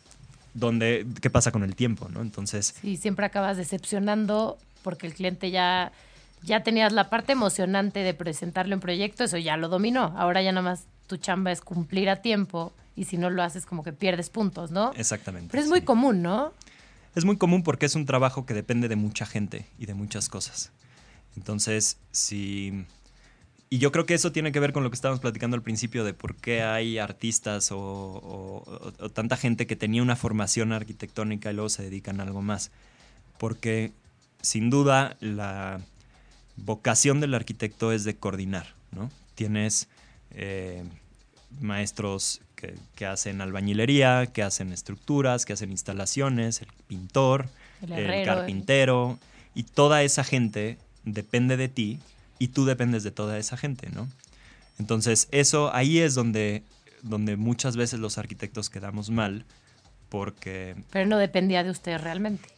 ¿dónde, ¿qué pasa con el tiempo, no? Entonces, Sí, siempre acabas decepcionando porque el cliente ya, ya tenías la parte emocionante de presentarle un proyecto, eso ya lo dominó. Ahora ya nada más tu chamba es cumplir a tiempo y si no lo haces como que pierdes puntos, ¿no? exactamente. Pero es muy común, ¿no? Es muy común porque es un trabajo que depende de mucha gente y de muchas cosas. Entonces, si... Y yo creo que eso tiene que ver con lo que estábamos platicando al principio de por qué hay artistas o- o tanta gente que tenía una formación arquitectónica y luego se dedican a algo más. Porque sin duda la vocación del arquitecto es de coordinar, ¿no? Tienes eh, maestros que, que hacen albañilería, que hacen estructuras, que hacen instalaciones, el pintor, El carpintero, y toda esa gente depende de ti y tú dependes de toda esa gente, ¿no? Entonces, eso ahí es donde, donde muchas veces los arquitectos quedamos mal, porque Pero no dependía de usted realmente.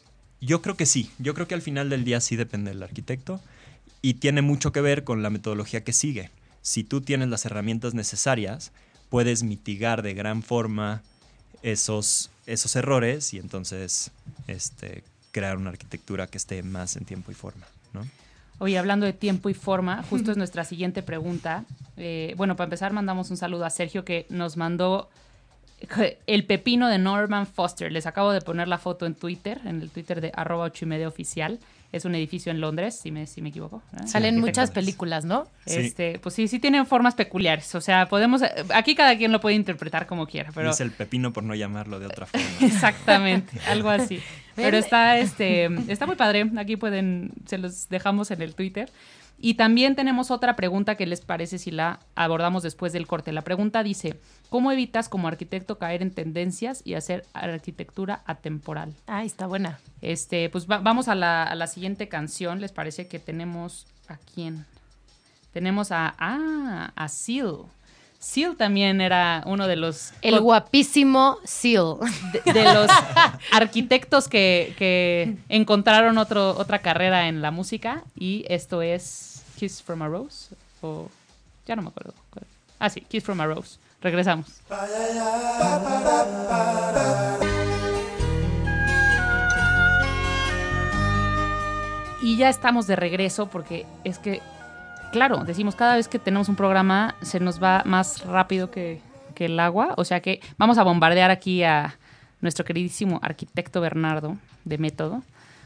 yo creo que sí, yo creo que al final del día sí depende del arquitecto y tiene mucho que ver con la metodología que sigue. Si tú tienes las herramientas necesarias, puedes mitigar de gran forma esos, esos errores y entonces este, crear una arquitectura que esté más en tiempo y forma, ¿no? Oye, hablando de tiempo y forma, <laughs> justo es nuestra siguiente pregunta. Eh, bueno, para empezar, mandamos un saludo a Sergio que nos mandó el pepino de Norman Foster. Les acabo de poner la foto en Twitter, en el Twitter de arroba ocho y media oficial. Es un edificio en Londres, si me, si me equivoco. Salen muchas películas, ¿no? Sí. Este, pues sí, sí tienen formas peculiares. O sea, podemos. Aquí cada quien lo puede interpretar como quiera, pero. Es el pepino por no llamarlo de otra forma. <laughs> Exactamente, algo así. <laughs> Pero está, este, está muy padre. Aquí pueden, se los dejamos en el Twitter. Y también tenemos otra pregunta que les parece si la abordamos después del corte. La pregunta dice, ¿cómo evitas como arquitecto caer en tendencias y hacer arquitectura atemporal? Ay, está buena. Este, pues va- vamos a la, a la siguiente canción. ¿Les parece que tenemos a quién? Tenemos a, ah, a Seal. Seal también era uno de los El guapísimo Seal. de, de los <laughs> arquitectos que, que encontraron otro, otra carrera en la música y esto es Kiss from a Rose o ya no me acuerdo. cuál. Ah, sí, Kiss from a Rose. Regresamos. Y ya estamos de regreso porque es que, claro, decimos cada vez que tenemos un programa se nos va más rápido que, que el agua. O sea que vamos a bombardear aquí a nuestro queridísimo arquitecto Bernardo de Método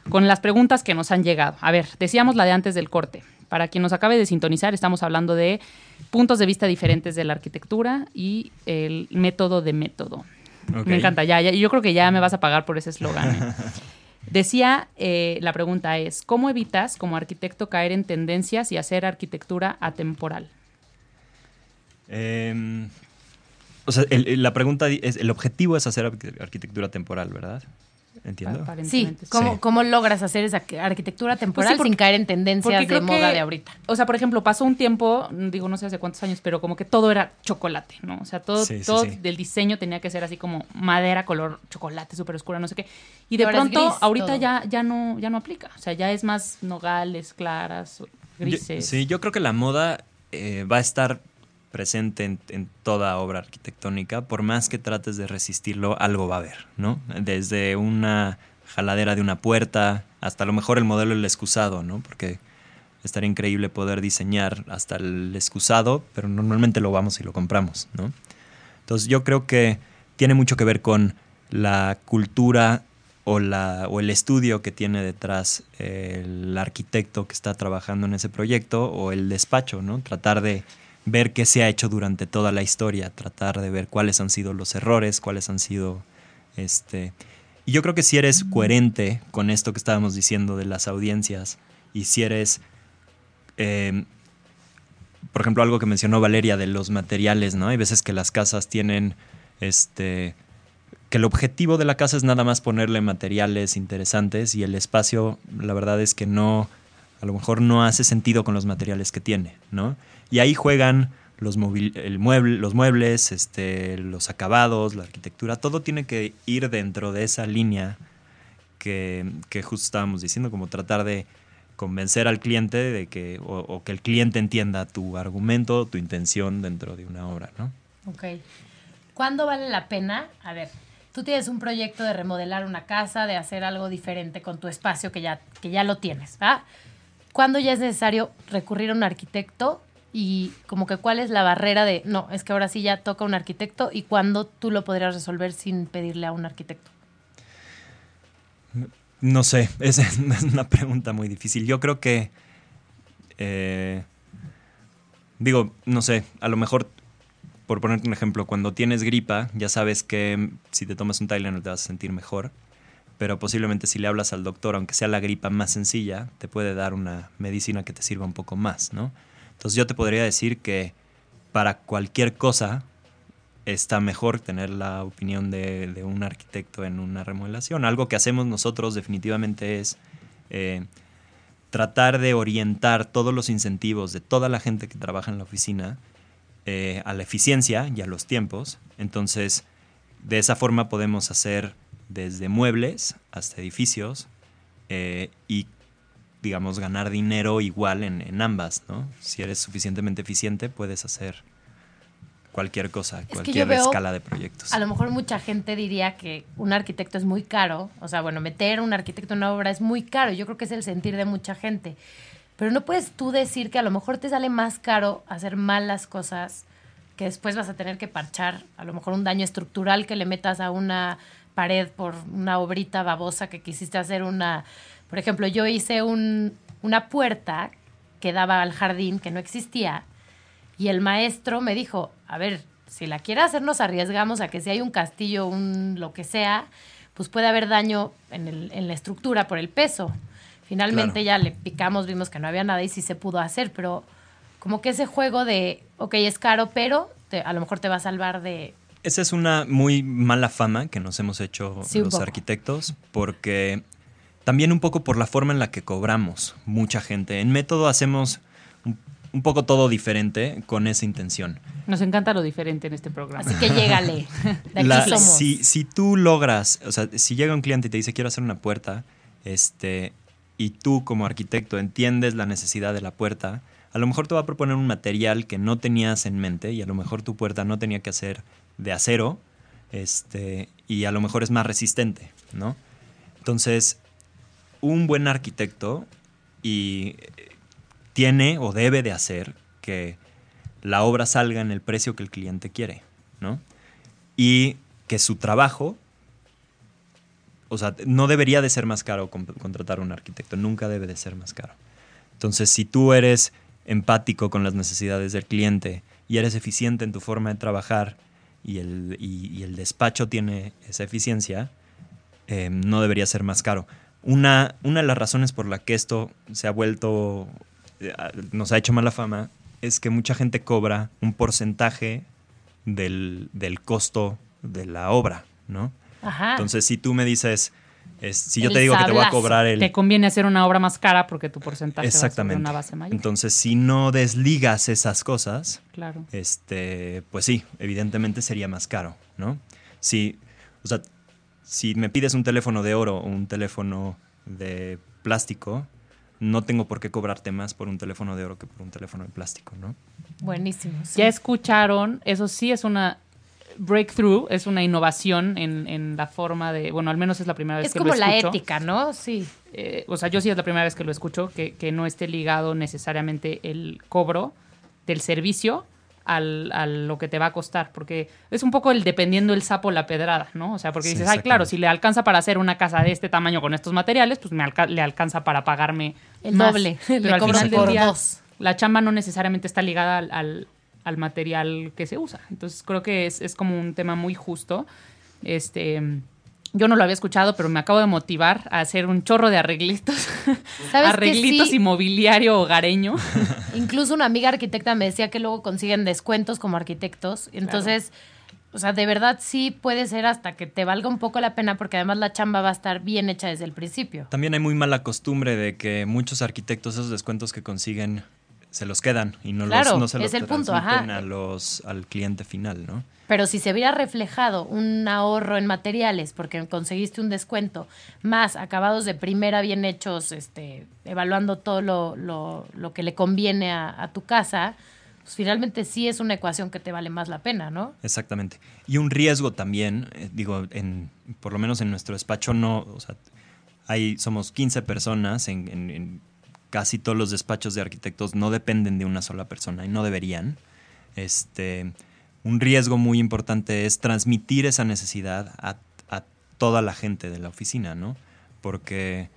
con las preguntas que nos han llegado. A ver, decíamos la de antes del corte. Para quien nos acabe de sintonizar, estamos hablando de puntos de vista diferentes de la arquitectura y el método de método. Me encanta, ya, ya, yo creo que ya me vas a pagar por ese eslogan. ¿eh? <laughs> Decía, eh, la pregunta es, ¿cómo evitas como arquitecto caer en tendencias y hacer arquitectura atemporal? Em, o sea, el- la pregunta es, el objetivo es hacer arqu- arquitectura temporal, ¿verdad? ¿Entiendo? Sí, ¿cómo, Sí. ¿cómo logras hacer esa arquitectura temporal Pues sí, porque- sin caer en tendencias de moda que- de ahorita? O sea, por ejemplo, pasó un tiempo, digo, no sé hace cuántos años, pero como que todo era chocolate, ¿no? O sea, todo, Sí, sí, todo sí. del diseño tenía que ser así como madera, color chocolate, súper oscura, no sé qué. Y de Ahora pronto, gris ahorita todo. ya, ya, no, ya no aplica. O sea, ya es más nogales, claras, Yo- grises. sí, yo creo que la moda eh, va a estar presente en, toda obra arquitectónica, por más que trates de resistirlo, algo va a haber, ¿no? Desde una jaladera de una puerta hasta a lo mejor el modelo del excusado, ¿no? Porque estaría increíble poder diseñar hasta el excusado, pero normalmente lo vamos y lo compramos, ¿no? Entonces yo creo que tiene mucho que ver con la cultura o, la, o el estudio que tiene detrás el arquitecto que está trabajando en ese proyecto o el despacho, ¿no? Tratar de ver qué se ha hecho durante toda la historia, tratar de ver cuáles han sido los errores, cuáles han sido este y yo creo que si eres coherente con esto que estábamos diciendo de las audiencias y si eres eh, por ejemplo, algo que mencionó Valeria de los materiales, ¿no? Hay veces que las casas tienen, este, que el objetivo de la casa es nada más ponerle materiales interesantes y el espacio, la verdad es que no, a lo mejor no hace sentido con los materiales que tiene, ¿no? Y ahí juegan los, el mueble, los muebles, este, los acabados, la arquitectura, todo tiene que ir dentro de esa línea que, que justo estábamos diciendo, como tratar de convencer al cliente de que, o, o que el cliente entienda tu argumento, tu intención dentro de una obra, ¿no? Ok. ¿Cuándo vale la pena? A ver, tú tienes un proyecto de remodelar una casa, de hacer algo diferente con tu espacio que ya, que ya lo tienes, ¿va? ¿Cuándo ya es necesario recurrir a un arquitecto? Y como que cuál es la barrera de, no, es que ahora sí ya toca un arquitecto y cuándo tú lo podrías resolver sin pedirle a un arquitecto. No sé, <laughs> es, es una pregunta muy difícil. Yo creo que, eh, digo, no sé, a lo mejor, por ponerte un ejemplo, cuando tienes gripa, ya sabes que si te tomas un Tylenol te vas a sentir mejor, pero posiblemente si le hablas al doctor, aunque sea la gripa más sencilla, te puede dar una medicina que te sirva un poco más, ¿no? Entonces yo te podría decir que para cualquier cosa está mejor tener la opinión de, un arquitecto en una remodelación. Algo que hacemos nosotros definitivamente es eh, tratar de orientar todos los incentivos de toda la gente que trabaja en la oficina eh, a la eficiencia y a los tiempos. Entonces, de esa forma podemos hacer desde muebles hasta edificios eh, y, digamos, ganar dinero igual en, en ambas, ¿no? Si eres suficientemente eficiente, puedes hacer cualquier cosa, cualquier veo- escala de proyectos. A lo mejor mucha gente diría que un arquitecto es muy caro. O sea, bueno, meter un arquitecto en una obra es muy caro. Yo creo que es el sentir de mucha gente. Pero no puedes tú decir que a lo mejor te sale más caro hacer mal las cosas que después vas a tener que parchar. A lo mejor un daño estructural que le metas a una pared por una obrita babosa que quisiste hacer una... Por ejemplo, yo hice un- una puerta que daba al jardín que no existía y el maestro me dijo, a ver, si la quiere hacer nos arriesgamos a que si hay un castillo, un lo que sea, pues puede haber daño en, el- en la estructura por el peso. Finalmente Claro. ya le picamos, vimos que no había nada y sí se pudo hacer, pero como que ese juego de, ok, es caro, pero te- a lo mejor te va a salvar de... Esa es una muy mala fama que nos hemos hecho Sí, los arquitectos, porque también un poco por la forma en la que cobramos mucha gente. En método hacemos un, un poco todo diferente con esa intención. Nos encanta lo diferente en este programa. Así que llégale. <laughs> De aquí La- somos. si, si tú logras, o sea, si llega un cliente y te dice quiero hacer una puerta, este, y tú como arquitecto entiendes la necesidad de la puerta, a lo mejor te va a proponer un material que no tenías en mente y a lo mejor tu puerta no tenía que ser de acero, este, y a lo mejor es más resistente, ¿no? Entonces, un buen arquitecto y eh, tiene o debe de hacer que la obra salga en el precio que el cliente quiere, ¿no? Y que su trabajo, o sea, no debería de ser más caro con- contratar a un arquitecto, nunca debe de ser más caro. Entonces, si tú eres empático con las necesidades del cliente y eres eficiente en tu forma de trabajar y el, y- y el despacho tiene esa eficiencia, eh, no debería ser más caro. Una, una de las razones por la que esto se ha vuelto, eh, nos ha hecho mala fama, es que mucha gente cobra un porcentaje del, del costo de la obra, ¿no? Ajá. Entonces, si tú me dices, es- si yo El te digo que te voy a cobrar el... Te conviene hacer una obra más cara porque tu porcentaje va Exactamente. una base mayor. Entonces, si no desligas esas cosas, claro. este, pues sí, evidentemente sería más caro, ¿no? Si, o sea, si me pides un teléfono de oro o un teléfono de plástico, no tengo por qué cobrarte más por un teléfono de oro que por un teléfono de plástico, ¿no? Buenísimo. sí. Ya escucharon, eso sí es una breakthrough, es una innovación en, en la forma de, bueno, al menos es la primera vez Es que como lo la escucho. ética, ¿no? Sí. Eh, o sea, yo sí es la primera vez que lo escucho, que, que no esté ligado necesariamente el cobro del servicio al, a lo que te va a costar, porque es un poco el dependiendo el sapo la pedrada, ¿no? O sea, porque Sí, dices, ay, claro, si le alcanza para hacer una casa de este tamaño con estos materiales, pues me alca- le alcanza para pagarme El más. doble. Pero Le al cobran final del por día, dos. la chamba no necesariamente está ligada al, al- al material que se usa. Entonces creo que es, es como un tema muy justo. Este, yo no lo había escuchado, pero me acabo de motivar a hacer un chorro de arreglitos. <laughs> ¿Sabes arreglitos sí? inmobiliario hogareño. <laughs> Incluso una amiga arquitecta me decía que luego consiguen descuentos como arquitectos. Entonces, o sea, de verdad sí puede ser hasta que te valga un poco la pena porque además la chamba va a estar bien hecha desde el principio. También hay muy mala costumbre de que muchos arquitectos esos descuentos que consiguen se los quedan y no, Claro, los, no se los es el punto, transmiten ajá. a los, al cliente final, ¿no? Pero si se viera reflejado un ahorro en materiales porque conseguiste un descuento, más acabados de primera bien hechos, este, evaluando todo lo, lo- lo que le conviene a, a tu casa, pues finalmente sí es una ecuación que te vale más la pena, ¿no? Exactamente. Y un riesgo también, eh, digo, en, por lo menos en nuestro despacho no, o sea, hay, somos 15 personas, en, en- en casi todos los despachos de arquitectos no dependen de una sola persona y no deberían. Este, un riesgo muy importante es transmitir esa necesidad a, toda la gente de la oficina, ¿no? Porque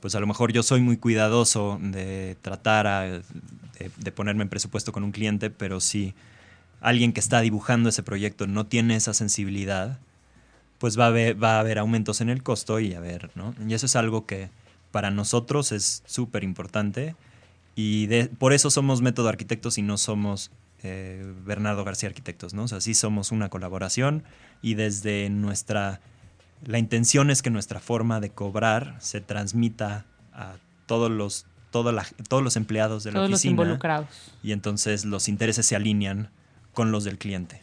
pues a lo mejor yo soy muy cuidadoso de tratar a- de, ponerme en presupuesto con un cliente, pero si alguien que está dibujando ese proyecto no tiene esa sensibilidad, pues va a haber aumentos en el costo y a ver, ¿no? Y eso es algo que para nosotros es súper importante y de- por eso somos Método Arquitectos y no somos eh, Bernardo García Arquitectos, ¿no? O sea, sí somos una colaboración y desde nuestra... La intención es que nuestra forma de cobrar se transmita a todos los, toda la- todos los empleados de la Todos los oficina involucrados. y entonces los intereses se alinean con los del cliente.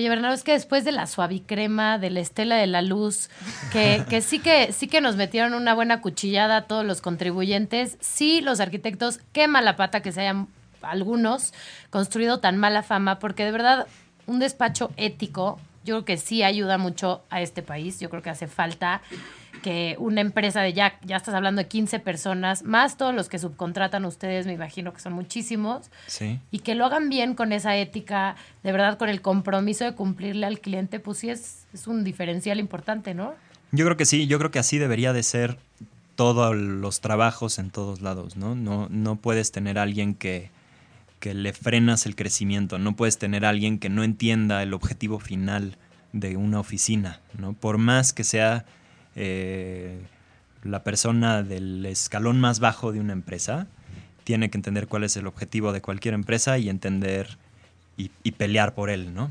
Oye, Bernardo, es que después de la suavicrema, de la estela de la luz, que, que sí que sí que nos metieron una buena cuchillada a todos los contribuyentes, sí los arquitectos, qué mala pata que se hayan algunos construido tan mala fama, porque de verdad un despacho ético, yo creo que sí ayuda mucho a este país, yo creo que hace falta que una empresa de ya, ya estás hablando de 15 personas, más todos los que subcontratan ustedes, me imagino que son muchísimos, Sí. y que lo hagan bien con esa ética, de verdad con el compromiso de cumplirle al cliente, pues sí es, es un diferencial importante, ¿no? Yo creo que sí, yo creo que así debería de ser todos los trabajos en todos lados, ¿no? No, no puedes tener a alguien que, que le frenas el crecimiento, no puedes tener a alguien que no entienda el objetivo final de una oficina, ¿no? Por más que sea eh, la persona del escalón más bajo de una empresa tiene que entender cuál es el objetivo de cualquier empresa y entender y, y pelear por él, ¿no?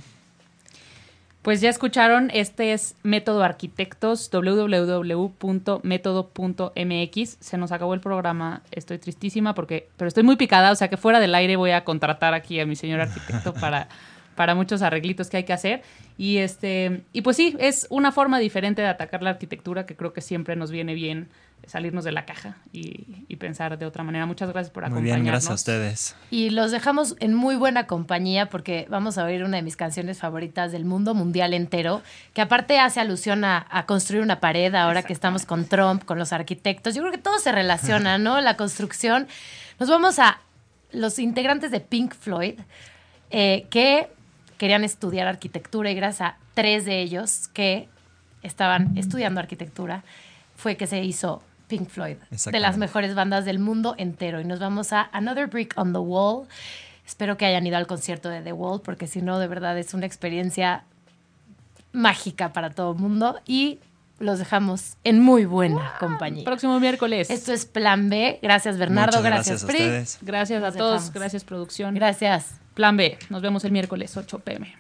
Pues ya escucharon, este es Método Arquitectos, www.método.mx. Se nos acabó el programa, estoy tristísima porque, pero estoy muy picada, o sea que fuera del aire voy a contratar aquí a mi señor arquitecto para, <laughs> para muchos arreglitos que hay que hacer. Y este, y pues sí, es una forma diferente de atacar la arquitectura que creo que siempre nos viene bien salirnos de la caja y, y pensar de otra manera. Muchas gracias por Muy acompañarnos. bien, gracias a ustedes. Y los dejamos en muy buena compañía porque vamos a oír una de mis canciones favoritas del mundo mundial entero, que aparte hace alusión a, a construir una pared ahora que estamos con Trump, con los arquitectos. Yo creo que todo se relaciona, ¿no? La construcción. Nos vamos a los integrantes de Pink Floyd, eh, que querían estudiar arquitectura y gracias a tres de ellos que estaban estudiando arquitectura, fue que se hizo Pink Floyd, de las mejores bandas del mundo entero. Y nos vamos a Another Brick on the Wall. Espero que hayan ido al concierto de The Wall, porque si no, de verdad es una experiencia mágica para todo el mundo. Y los dejamos en muy buena compañía. Próximo miércoles. Esto es Plan B. Gracias, Bernardo. Muchas gracias, gracias a Pri. ustedes. Gracias a Nos todos, dejamos. gracias producción. Gracias. Plan B, nos vemos el miércoles 8 pm.